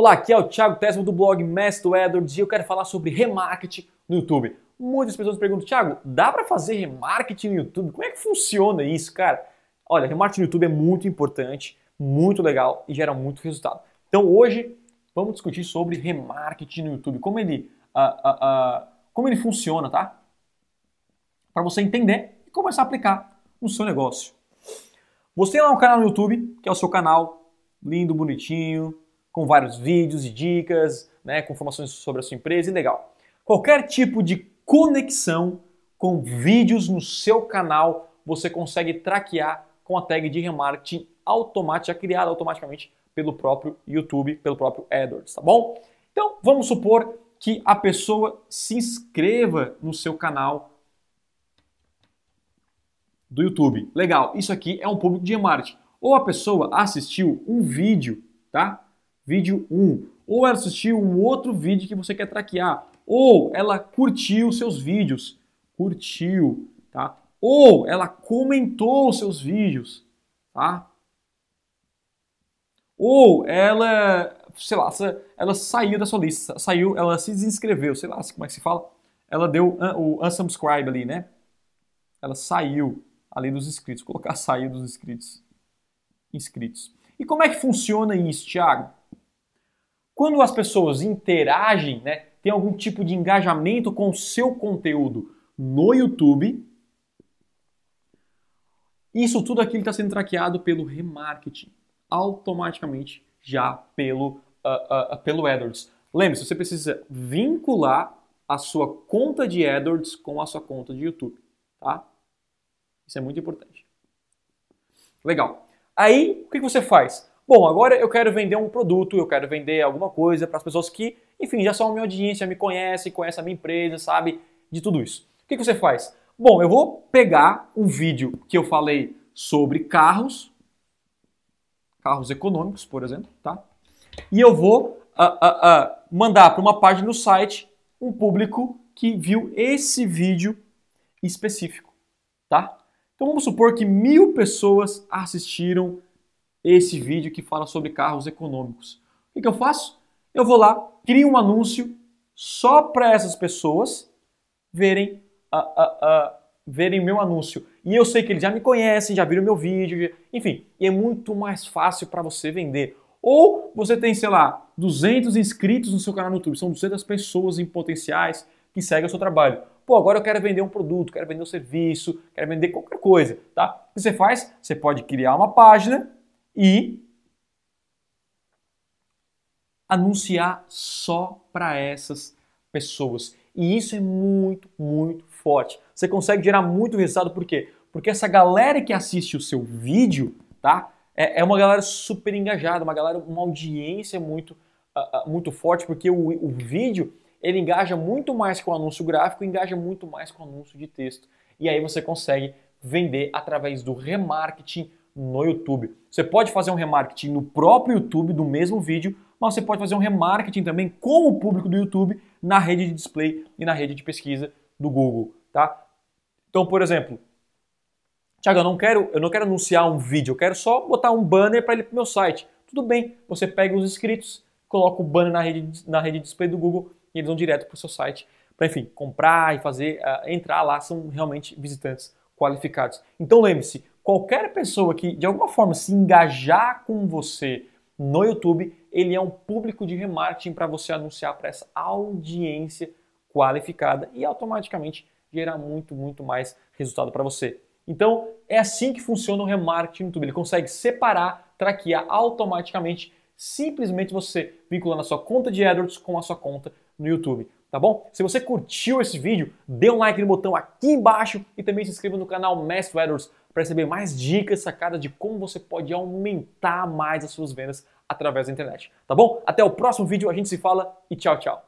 Olá, aqui é o Thiago Tessimo do blog Mestre Edwards e eu quero falar sobre remarketing no YouTube. Muitas pessoas perguntam, Thiago, dá para fazer remarketing no YouTube? Como é que funciona isso, cara? Olha, remarketing no YouTube é muito importante, muito legal e gera muito resultado. Então hoje vamos discutir sobre remarketing no YouTube, como ele, como ele funciona, tá? Para você entender e começar a aplicar no seu negócio. Você tem lá um canal no YouTube, que é o seu canal, lindo, bonitinho, com vários vídeos e dicas, né, com informações sobre a sua empresa e legal. Qualquer tipo de conexão com vídeos no seu canal, você consegue traquear com a tag de remarketing automática, criada automaticamente pelo próprio YouTube, pelo próprio AdWords, tá bom? Então, vamos supor que a pessoa se inscreva no seu canal do YouTube. Legal, isso aqui é um público de remarketing. Ou a pessoa assistiu um vídeo, tá? Vídeo 1, ou ela assistiu um outro vídeo que você quer traquear, ou ela curtiu seus vídeos, curtiu, tá? Ou ela comentou os seus vídeos, tá? Ou ela, sei lá, ela saiu da sua lista, saiu, ela se desinscreveu, sei lá como é que se fala, ela deu o unsubscribe ali, né? Ela saiu ali dos inscritos, colocar saiu dos inscritos. Inscritos. E como é que funciona isso, Thiago? Quando as pessoas interagem, né, tem algum tipo de engajamento com o seu conteúdo no YouTube, isso tudo aqui está sendo traqueado pelo remarketing, automaticamente já pelo, uh, uh, pelo AdWords. Lembre-se, você precisa vincular a sua conta de AdWords com a sua conta de YouTube, tá? Isso é muito importante. Legal. Aí, o que você faz? Bom, agora eu quero vender um produto, eu quero vender alguma coisa para as pessoas que, enfim, já são a minha audiência, me conhecem, conhecem a minha empresa, sabe de tudo isso. O que, que você faz? Bom, eu vou pegar um vídeo que eu falei sobre carros, carros econômicos, por exemplo, tá? E eu vou uh, uh, uh, mandar para uma página no site um público que viu esse vídeo específico, tá? Então vamos supor que mil pessoas assistiram esse vídeo que fala sobre carros econômicos. O que, eu faço? Eu vou lá, crio um anúncio só para essas pessoas verem verem meu anúncio. E eu sei que eles já me conhecem, já viram meu vídeo, enfim, e é muito mais fácil para você vender. Ou você tem, sei lá, 200 inscritos no seu canal no YouTube, são 200 pessoas em potenciais que seguem o seu trabalho. Pô, agora eu quero vender um produto, quero vender um serviço, quero vender qualquer coisa, tá? O que você faz? Você pode criar uma página e anunciar só para essas pessoas. E isso é muito, muito forte. Você consegue gerar muito resultado, por quê? Porque essa galera que assiste o seu vídeo, tá? É, é uma galera super engajada, uma galera, uma audiência muito, uh, muito forte, porque o, o vídeo ele engaja muito mais com o anúncio gráfico, engaja muito mais com o anúncio de texto. E aí você consegue vender através do remarketing no YouTube. Você pode fazer um remarketing no próprio YouTube do mesmo vídeo, mas você pode fazer um remarketing também com o público do YouTube na rede de display e na rede de pesquisa do Google, tá? Então, por exemplo, Tiago, eu não quero, eu não quero anunciar um vídeo, eu quero só botar um banner para ele para o meu site. Tudo bem, você pega os inscritos, coloca o banner na rede, na rede de display do Google e eles vão direto para o seu site para, enfim, comprar e fazer, uh, entrar lá, são realmente visitantes qualificados. Então lembre-se, qualquer pessoa que de alguma forma se engajar com você no YouTube, ele é um público de remarketing para você anunciar para essa audiência qualificada e automaticamente gerar muito, muito mais resultado para você. Então, é assim que funciona o remarketing no YouTube. Ele consegue separar, traquear automaticamente, simplesmente você vinculando a sua conta de AdWords com a sua conta no YouTube, tá bom? Se você curtiu esse vídeo, dê um like no botão aqui embaixo e também se inscreva no canal Mestre AdWords para receber mais dicas, sacadas de como você pode aumentar mais as suas vendas através da internet. Tá bom? Até o próximo vídeo, a gente se fala e tchau, tchau.